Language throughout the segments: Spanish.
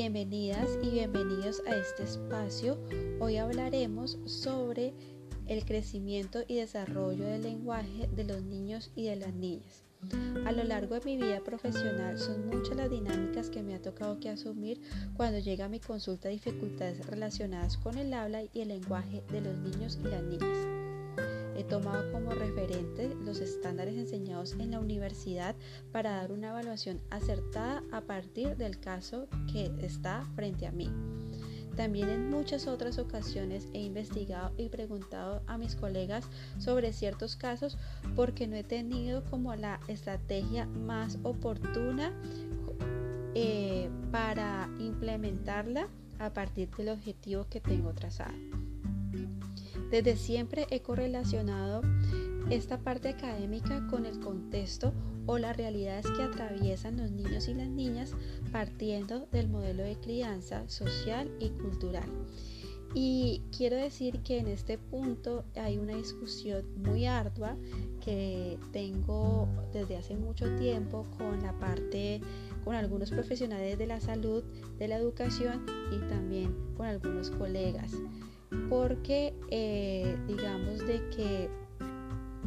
Bienvenidas y bienvenidos a este espacio. Hoy hablaremos sobre el crecimiento y desarrollo del lenguaje de los niños y de las niñas. A lo largo de mi vida profesional son muchas las dinámicas que me ha tocado que asumir cuando llega a mi consulta dificultades relacionadas con el habla y el lenguaje de los niños y las niñas. Tomado como referente los estándares enseñados en la universidad para dar una evaluación acertada a partir del caso que está frente a mí. También en muchas otras ocasiones he investigado y preguntado a mis colegas sobre ciertos casos porque no he tenido como la estrategia más oportuna eh, para implementarla a partir del objetivo que tengo trazado. Desde siempre he correlacionado esta parte académica con el contexto o las realidades que atraviesan los niños y las niñas partiendo del modelo de crianza social y cultural. Y quiero decir que en este punto hay una discusión muy ardua que tengo desde hace mucho tiempo con la parte, con algunos profesionales de la salud, de la educación y también con algunos colegas porque eh, digamos de que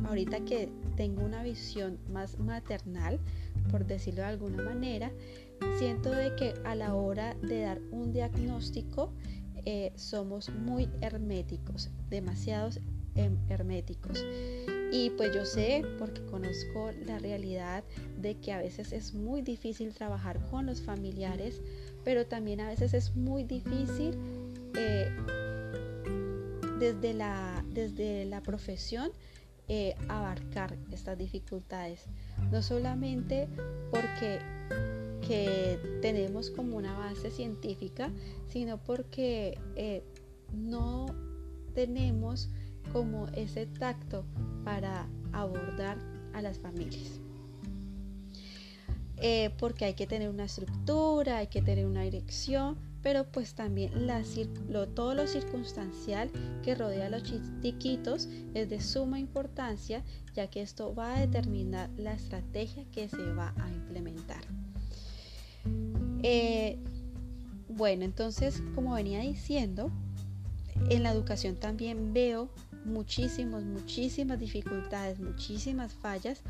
ahorita que tengo una visión más maternal, por decirlo de alguna manera, siento de que a la hora de dar un diagnóstico eh, somos muy herméticos, demasiados em, herméticos. Y pues yo sé, porque conozco la realidad de que a veces es muy difícil trabajar con los familiares, pero también a veces es muy difícil eh, desde la, desde la profesión eh, abarcar estas dificultades. No solamente porque que tenemos como una base científica, sino porque eh, no tenemos como ese tacto para abordar a las familias. Eh, porque hay que tener una estructura, hay que tener una dirección, pero pues también todo lo circunstancial que rodea a los chiquitos es de suma importancia ya que esto va a determinar la estrategia que se va a implementar. Eh, bueno, entonces como venía diciendo, en la educación también veo muchísimas, muchísimas dificultades, muchísimas fallas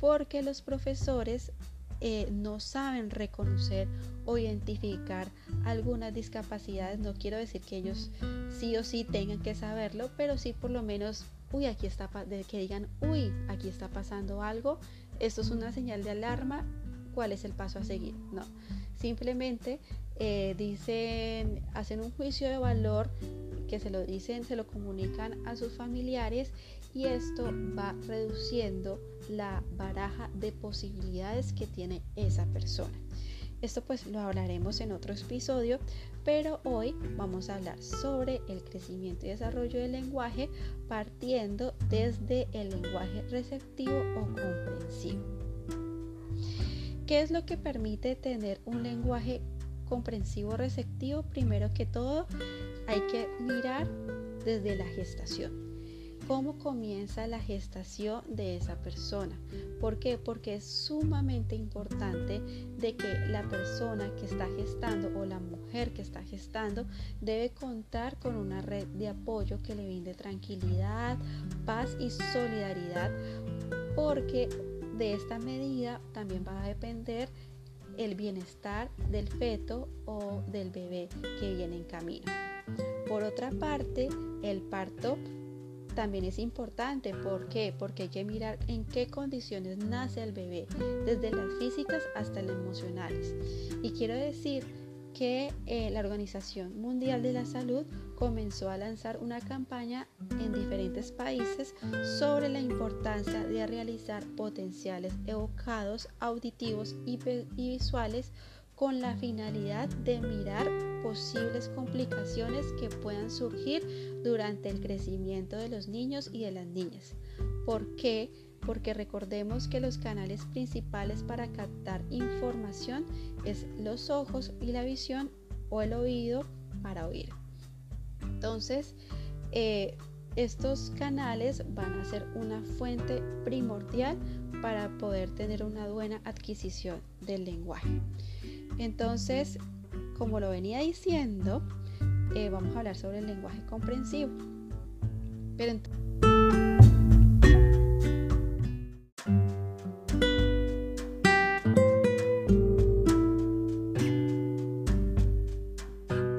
porque los profesores eh, no saben reconocer o identificar algunas discapacidades. No quiero decir que ellos sí o sí tengan que saberlo, pero sí por lo menos, uy, aquí está, que digan, uy, aquí está pasando algo, esto es una señal de alarma, ¿cuál es el paso a seguir? No, simplemente eh, dicen, hacen un juicio de valor que se lo dicen, se lo comunican a sus familiares y esto va reduciendo la baraja de posibilidades que tiene esa persona. Esto pues lo hablaremos en otro episodio, pero hoy vamos a hablar sobre el crecimiento y desarrollo del lenguaje partiendo desde el lenguaje receptivo o comprensivo. ¿Qué es lo que permite tener un lenguaje comprensivo receptivo? Primero que todo, hay que mirar desde la gestación cómo comienza la gestación de esa persona. ¿Por qué? Porque es sumamente importante de que la persona que está gestando o la mujer que está gestando debe contar con una red de apoyo que le brinde tranquilidad, paz y solidaridad, porque de esta medida también va a depender el bienestar del feto o del bebé que viene en camino. Por otra parte, el parto también es importante. ¿Por qué? Porque hay que mirar en qué condiciones nace el bebé, desde las físicas hasta las emocionales. Y quiero decir que eh, la Organización Mundial de la Salud comenzó a lanzar una campaña en diferentes países sobre la importancia de realizar potenciales evocados auditivos y visuales con la finalidad de mirar posibles complicaciones que puedan surgir durante el crecimiento de los niños y de las niñas. ¿Por qué? Porque recordemos que los canales principales para captar información es los ojos y la visión o el oído para oír. Entonces, eh, estos canales van a ser una fuente primordial para poder tener una buena adquisición del lenguaje. Entonces, como lo venía diciendo, eh, vamos a hablar sobre el lenguaje comprensivo. Pero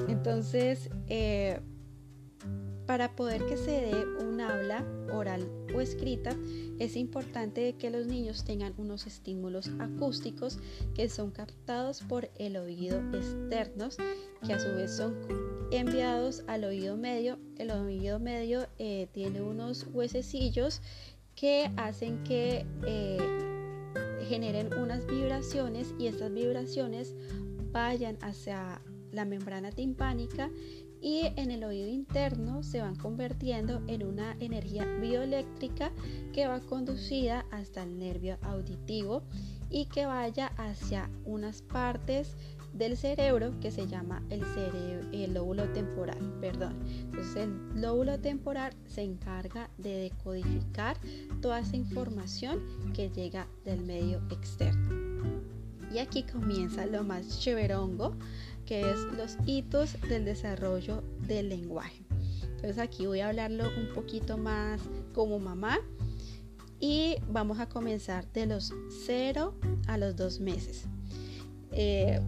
entonces, eh, para poder que se dé habla oral o escrita, es importante que los niños tengan unos estímulos acústicos que son captados por el oído externos, que a su vez son enviados al oído medio. El oído medio eh, tiene unos huesecillos que hacen que eh, generen unas vibraciones y estas vibraciones vayan hacia la membrana timpánica y en el oído interno se van convirtiendo en una energía bioeléctrica que va conducida hasta el nervio auditivo y que vaya hacia unas partes del cerebro que se llama el, el lóbulo temporal. Perdón. Entonces el lóbulo temporal se encarga de decodificar toda esa información que llega del medio externo. Y aquí comienza lo más chéverongo que es los hitos del desarrollo del lenguaje. Entonces aquí voy a hablarlo un poquito más como mamá y vamos a comenzar de los 0 a los 2 meses. Eh,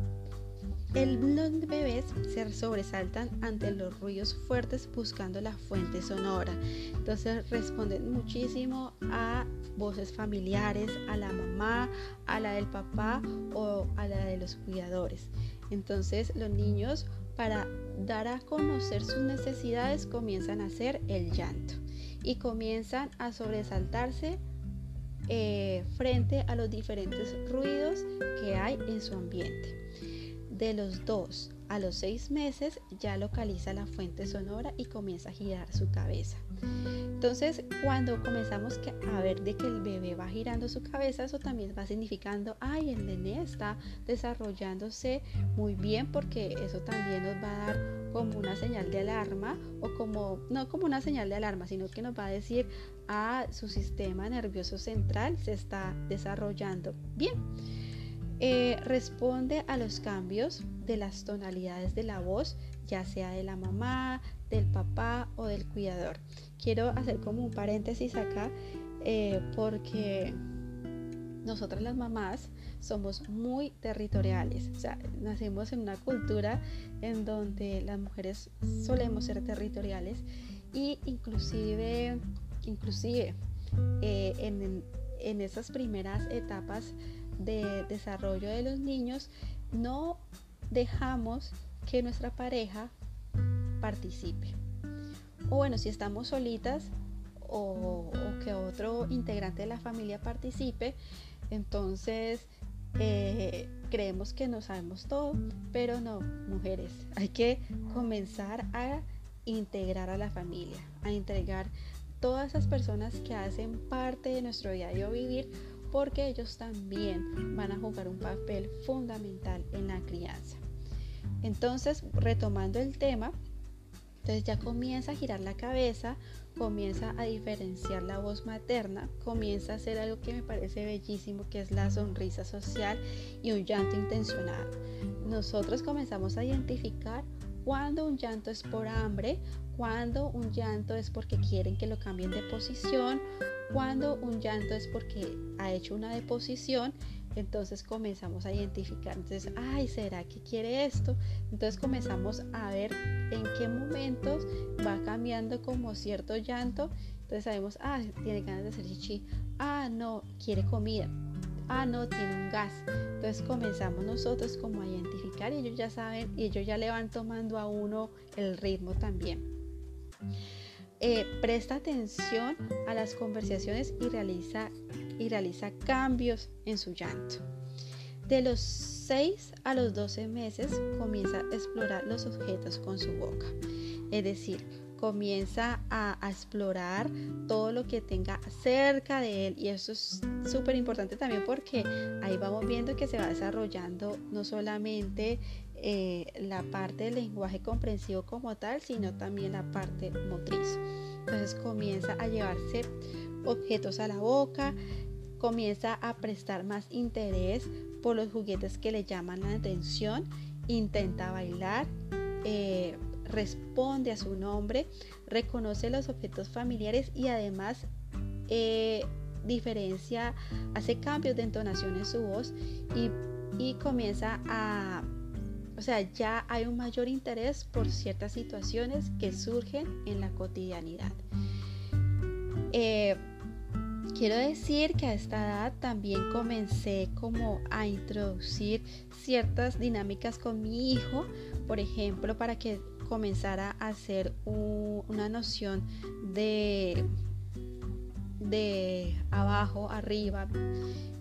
los bebés se sobresaltan ante los ruidos fuertes buscando la fuente sonora. Entonces responden muchísimo a voces familiares, a la mamá, a la del papá o a la de los cuidadores. Entonces los niños para dar a conocer sus necesidades comienzan a hacer el llanto y comienzan a sobresaltarse eh, frente a los diferentes ruidos que hay en su ambiente. De los dos a los seis meses ya localiza la fuente sonora y comienza a girar su cabeza. Entonces, cuando comenzamos a ver de que el bebé va girando su cabeza, eso también va significando, ay, el nené está desarrollándose muy bien porque eso también nos va a dar como una señal de alarma o como, no como una señal de alarma, sino que nos va a decir, ah, su sistema nervioso central se está desarrollando bien. Eh, responde a los cambios de las tonalidades de la voz, ya sea de la mamá, del papá o del cuidador. Quiero hacer como un paréntesis acá eh, porque nosotras las mamás somos muy territoriales, o sea, nacemos en una cultura en donde las mujeres solemos ser territoriales y inclusive, inclusive eh, en, en esas primeras etapas de desarrollo de los niños, no dejamos que nuestra pareja participe. O bueno, si estamos solitas o, que otro integrante de la familia participe, entonces eh, creemos que no sabemos todo, pero no, mujeres, hay que comenzar a integrar a la familia, a integrar todas esas personas que hacen parte de nuestro diario vivir porque ellos también van a jugar un papel fundamental en la crianza. Entonces, retomando el tema, entonces ya comienza a girar la cabeza, comienza a diferenciar la voz materna, comienza a hacer algo que me parece bellísimo, que es la sonrisa social y un llanto intencionado. Nosotros comenzamos a identificar cuando un llanto es por hambre, cuando un llanto es porque quieren que lo cambien de posición, cuando un llanto es porque ha hecho una deposición, entonces comenzamos a identificar, entonces, ay, ¿será que quiere esto? Entonces comenzamos a ver en qué momentos va cambiando como cierto llanto, entonces sabemos, ah, tiene ganas de hacer chichi, ah, no, quiere comida, ah, no, tiene un gas. Entonces comenzamos nosotros como a identificar y ellos ya saben y ellos ya le van tomando a uno el ritmo también. Eh, presta atención a las conversaciones y realiza, y realiza cambios en su llanto. De los 6 a los 12 meses comienza a explorar los objetos con su boca. Es decir, comienza a, explorar todo lo que tenga cerca de él y eso es súper importante también porque ahí vamos viendo que se va desarrollando no solamente eh, la parte del lenguaje comprensivo como tal, sino también la parte motriz. Entonces comienza a llevarse objetos a la boca, comienza a prestar más interés por los juguetes que le llaman la atención intenta bailar, eh, responde a su nombre, reconoce los objetos familiares y además eh, diferencia, hace cambios de entonación en su voz y, comienza a, o sea, ya hay un mayor interés por ciertas situaciones que surgen en la cotidianidad. Eh, quiero decir que a esta edad también comencé como a introducir ciertas dinámicas con mi hijo, por ejemplo, para que comenzara a hacer una noción de de abajo arriba.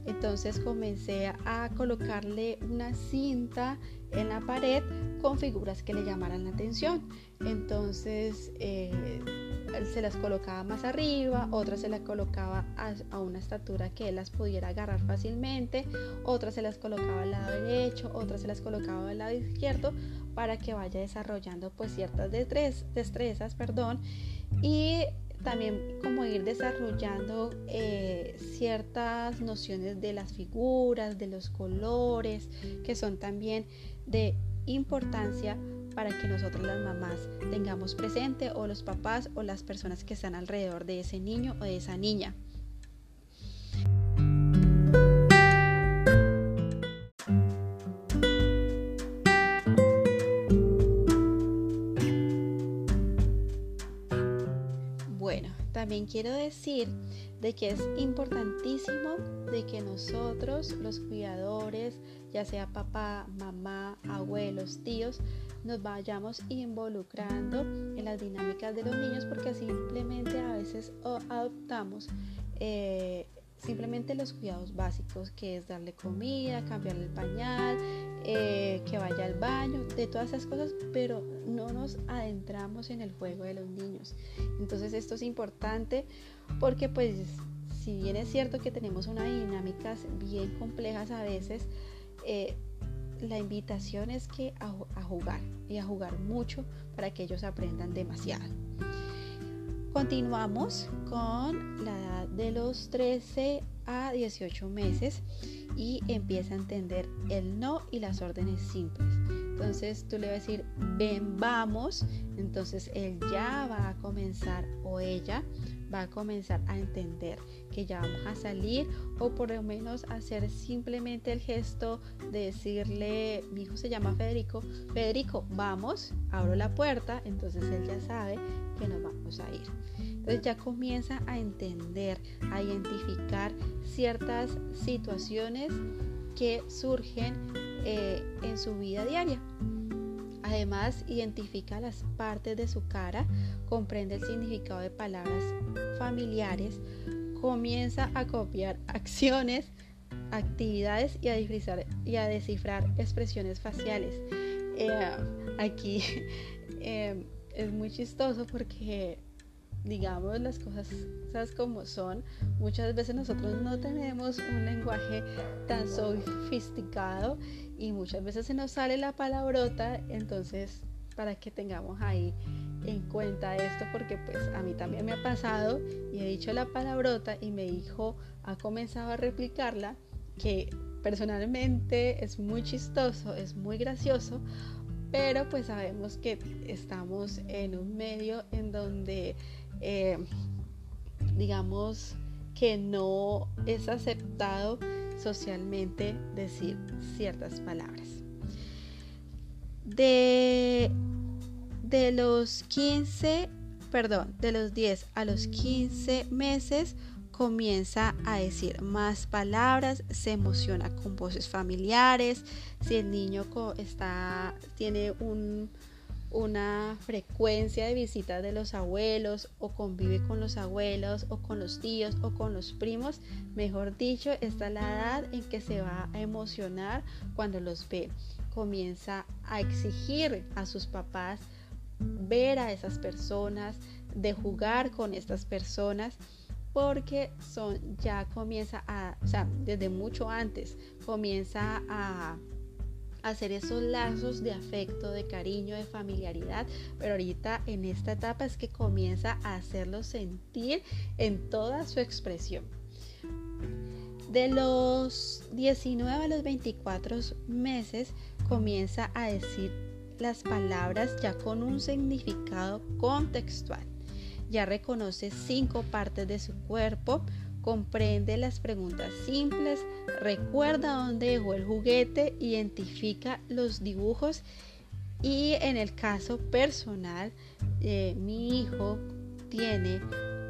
Entonces comencé a colocarle una cinta en la pared con figuras que le llamaran la atención. Entonces eh, se las colocaba más arriba, otras se las colocaba a, una estatura que él las pudiera agarrar fácilmente, otras se las colocaba al lado derecho, otras se las colocaba al lado izquierdo para que vaya desarrollando pues ciertas destrezas, perdón, y también como ir desarrollando eh, ciertas nociones de las figuras, de los colores, que son también de importancia para que nosotros las mamás tengamos presente o los papás o las personas que están alrededor de ese niño o de esa niña. Bueno, también quiero decir de que es importantísimo de que nosotros, los cuidadores, ya sea papá, mamá, abuelos, tíos, nos vayamos involucrando en las dinámicas de los niños porque simplemente a veces adoptamos eh, simplemente los cuidados básicos que es darle comida, cambiarle el pañal, eh, que vaya al baño, de todas esas cosas, pero no nos adentramos en el juego de los niños. Entonces esto es importante porque pues si bien es cierto que tenemos unas dinámicas bien complejas a veces, eh, la invitación es que a, jugar y a jugar mucho para que ellos aprendan demasiado. Continuamos con la edad de los 13 a 18 meses y empieza a entender el no y las órdenes simples. Entonces tú le vas a decir, ven, vamos. Entonces él ya va a comenzar o ella va a comenzar a entender que ya vamos a salir o por lo menos hacer simplemente el gesto de decirle, mi hijo se llama Federico, Federico, vamos, abro la puerta, entonces él ya sabe que nos vamos a ir. Entonces ya comienza a entender, a identificar ciertas situaciones que surgen eh, en su vida diaria. Además, identifica las partes de su cara, comprende el significado de palabras familiares, comienza a copiar acciones, actividades y a descifrar, y a descifrar expresiones faciales. Eh, aquí eh, es muy chistoso porque digamos las cosas ¿sabes como son. Muchas veces nosotros no tenemos un lenguaje tan sofisticado y muchas veces se nos sale la palabrota, entonces para que tengamos ahí en cuenta esto porque pues a mí también me ha pasado y he dicho la palabrota y mi hijo ha comenzado a replicarla que personalmente es muy chistoso, es muy gracioso, pero pues sabemos que estamos en un medio en donde eh, digamos que no es aceptado socialmente decir ciertas palabras. De, de los 15, perdón, de los 10 a los 15 meses comienza a decir más palabras, se emociona con voces familiares, si el niño está, tiene un, una frecuencia de visita de los abuelos o convive con los abuelos o con los tíos o con los primos, mejor dicho, esta es la edad en que se va a emocionar cuando los ve. Comienza a exigir a sus papás ver a esas personas, de jugar con estas personas porque son ya comienza a, o sea, desde mucho antes comienza a hacer esos lazos de afecto, de cariño, de familiaridad, pero ahorita en esta etapa es que comienza a hacerlo sentir en toda su expresión. De los 19 a los 24 meses comienza a decir las palabras ya con un significado contextual. Ya reconoce cinco partes de su cuerpo, comprende las preguntas simples, recuerda dónde dejó el juguete, identifica los dibujos y en el caso personal, eh, mi hijo tiene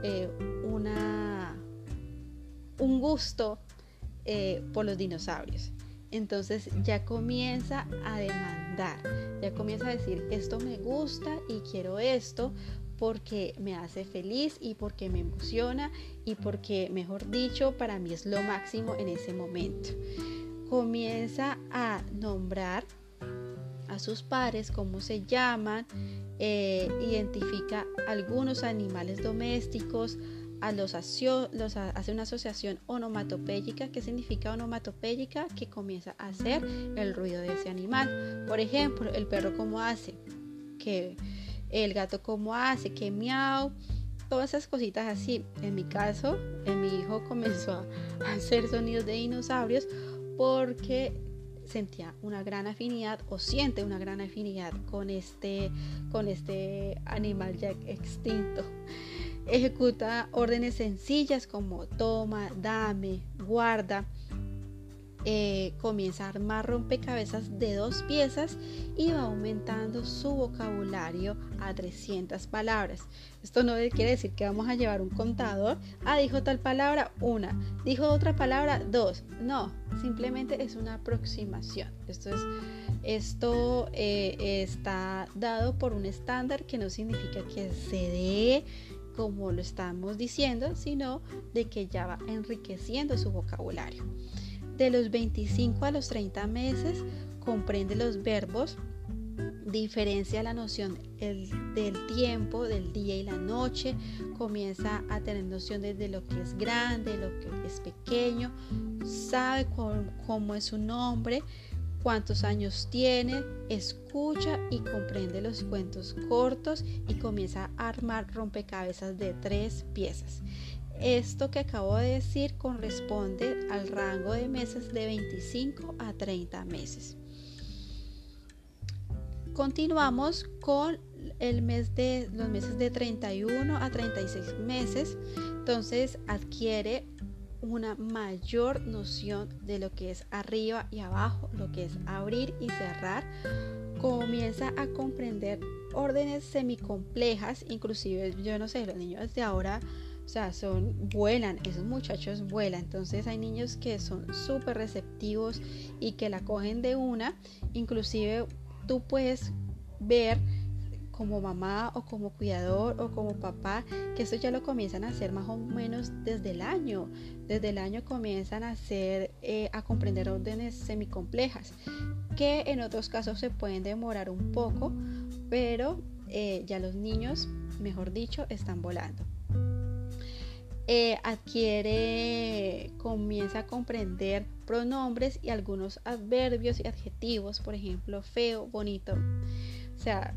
eh, una, un gusto eh, por los dinosaurios. Entonces ya comienza a demandar, ya comienza a decir, esto me gusta y quiero esto porque me hace feliz y porque me emociona y porque, mejor dicho, para mí es lo máximo en ese momento. Comienza a nombrar a sus pares, cómo se llaman, eh, identifica algunos animales domésticos, a los, hace una asociación onomatopéyica. ¿Qué significa onomatopéyica? Que comienza a hacer el ruido de ese animal. Por ejemplo, el perro cómo hace, que el gato cómo hace, que miau, todas esas cositas así. En mi caso, en mi hijo comenzó a hacer sonidos de dinosaurios porque sentía una gran afinidad o siente una gran afinidad con este, con este animal ya extinto. Ejecuta órdenes sencillas como toma, dame, guarda. Eh, comienza a armar rompecabezas de dos piezas y va aumentando su vocabulario a 300 palabras. Esto no quiere decir que vamos a llevar un contador. Ah, dijo tal palabra, una. Dijo otra palabra, dos. No, simplemente es una aproximación. Esto, es, esto eh, está dado por un estándar que no significa que se dé como lo estamos diciendo, sino de que ya va enriqueciendo su vocabulario. De los 25 a los 30 meses comprende los verbos, diferencia la noción del tiempo, del día y la noche, comienza a tener noción de, lo que es grande, lo que es pequeño, sabe cómo es su nombre, cuántos años tiene, escucha y comprende los cuentos cortos y comienza a armar rompecabezas de tres piezas. Esto que acabo de decir corresponde al rango de meses de 25 a 30 meses. Continuamos con el mes de los meses de 31 a 36 meses. Entonces adquiere una mayor noción de lo que es arriba y abajo, lo que es abrir y cerrar, comienza a comprender órdenes semicomplejas, inclusive yo no sé, los niños de ahora, o sea, son vuelan, esos muchachos vuelan, entonces hay niños que son súper receptivos y que la cogen de una, inclusive tú puedes ver como mamá o como cuidador o como papá, que eso ya lo comienzan a hacer más o menos desde el año. Desde el año comienzan a hacer, eh, a comprender órdenes semicomplejas, que en otros casos se pueden demorar un poco, pero eh, ya los niños, mejor dicho, están volando. Eh, adquiere, comienza a comprender pronombres y algunos adverbios y adjetivos, por ejemplo, feo, bonito. O sea,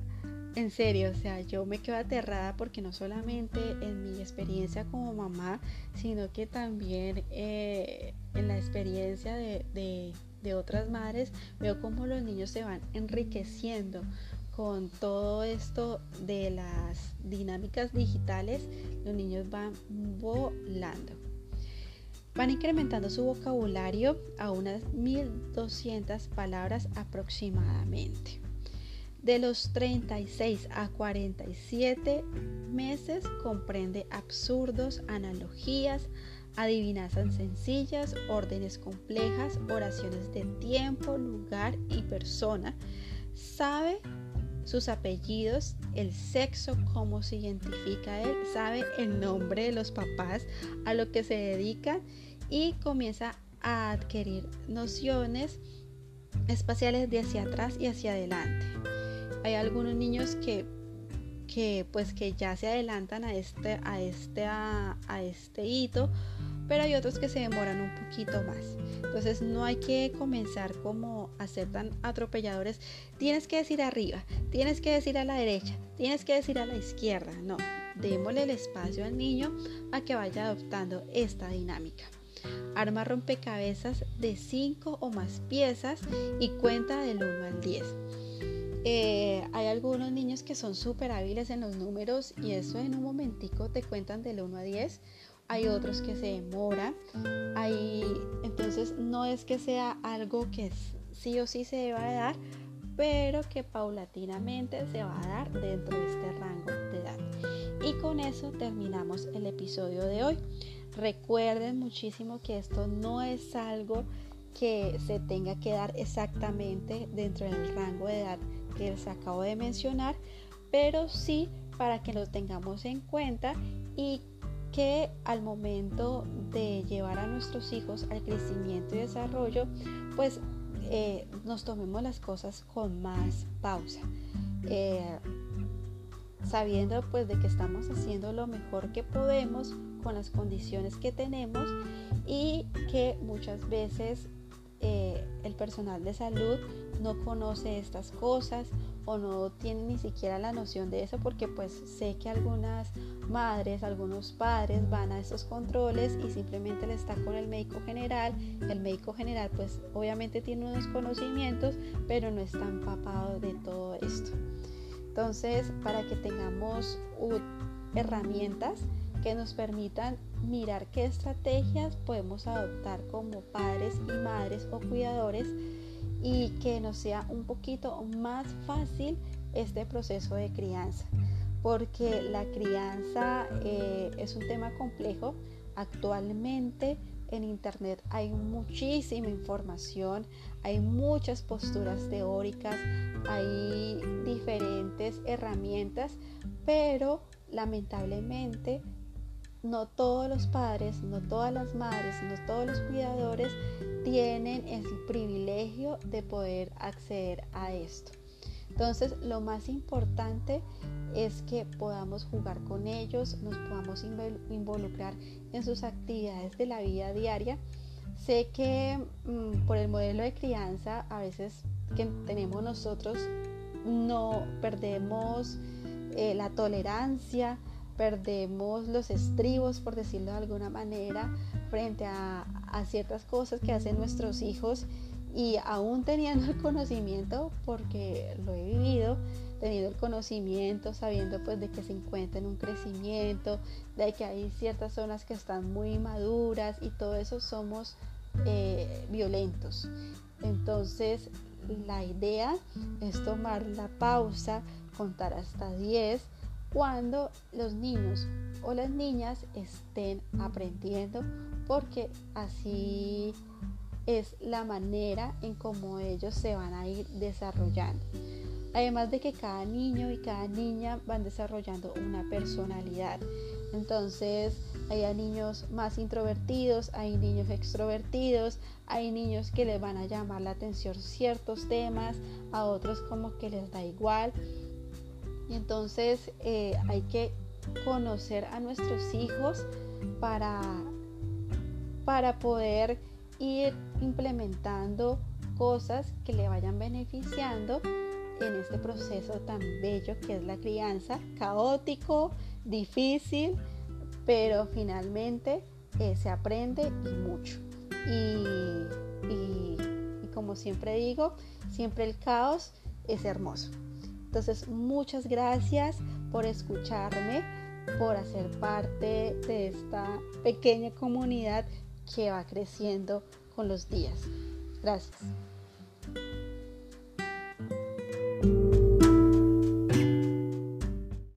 en serio, o sea, yo me quedo aterrada porque no solamente en mi experiencia como mamá, sino que también eh, en la experiencia de, otras madres, veo cómo los niños se van enriqueciendo con todo esto de las dinámicas digitales, los niños van volando. Van incrementando su vocabulario a unas 1200 palabras aproximadamente. De los 36 a 47 meses comprende absurdos, analogías, adivinanzas sencillas, órdenes complejas, oraciones de tiempo, lugar y persona. Sabe sus apellidos, el sexo, cómo se identifica él, sabe el nombre de los papás, a lo que se dedica y comienza a adquirir nociones espaciales de hacia atrás y hacia adelante. Hay algunos niños que, que pues que ya se adelantan a este, a este, a, este hito, pero hay otros que se demoran un poquito más. Entonces no hay que comenzar como a ser tan atropelladores. Tienes que decir arriba, tienes que decir a la derecha, tienes que decir a la izquierda. No, démosle el espacio al niño a que vaya adoptando esta dinámica. Arma rompecabezas de 5 o más piezas y cuenta del 1 al 10. Eh, hay algunos niños que son súper hábiles en los números y eso en un momentico te cuentan del 1 a 10. Hay otros que se demoran. Hay, entonces no es que sea algo que sí o sí se deba de dar, pero que paulatinamente se va a dar dentro de este rango de edad. Y con eso terminamos el episodio de hoy. Recuerden muchísimo que esto no es algo que se tenga que dar exactamente dentro del rango de edad que les acabo de mencionar, pero sí para que lo tengamos en cuenta y que al momento de llevar a nuestros hijos al crecimiento y desarrollo, pues eh, nos tomemos las cosas con más pausa. Eh, sabiendo pues de que estamos haciendo lo mejor que podemos con las condiciones que tenemos y que muchas veces eh, el personal de salud no conoce estas cosas o no tiene ni siquiera la noción de eso porque pues sé que algunas madres, algunos padres van a esos controles y simplemente le está con el médico general. El médico general pues obviamente tiene unos conocimientos pero no está empapado de todo esto. Entonces para que tengamos herramientas que nos permitan mirar qué estrategias podemos adoptar como padres y madres o cuidadores y que nos sea un poquito más fácil este proceso de crianza porque la crianza eh, es un tema complejo. Actualmente en internet hay muchísima información, hay muchas posturas teóricas, hay diferentes herramientas, pero lamentablemente no todos los padres, no todas las madres, no todos los cuidadores tienen el privilegio de poder acceder a esto. Entonces, lo más importante es que podamos jugar con ellos, nos podamos involucrar en sus actividades de la vida diaria. Sé que mm, por el modelo de crianza, a veces que tenemos nosotros, no perdemos eh, la tolerancia, perdemos los estribos, por decirlo de alguna manera, frente a, ciertas cosas que hacen nuestros hijos y aún teniendo el conocimiento, porque lo he vivido, teniendo el conocimiento, sabiendo pues de que se encuentra en un crecimiento, de que hay ciertas zonas que están muy maduras y todo eso somos eh, violentos. Entonces la idea es tomar la pausa, contar hasta 10 cuando los niños o las niñas estén aprendiendo porque así es la manera en cómo ellos se van a ir desarrollando. Además de que cada niño y cada niña van desarrollando una personalidad. Entonces hay niños más introvertidos, hay niños extrovertidos, hay niños que les van a llamar la atención ciertos temas, a otros como que les da igual. Entonces eh, hay que conocer a nuestros hijos para, para poder ir implementando cosas que le vayan beneficiando en este proceso tan bello que es la crianza, caótico, difícil, pero finalmente eh, se aprende y mucho. y como siempre digo, siempre el caos es hermoso. Entonces, muchas gracias por escucharme, por hacer parte de esta pequeña comunidad que va creciendo con los días. Gracias.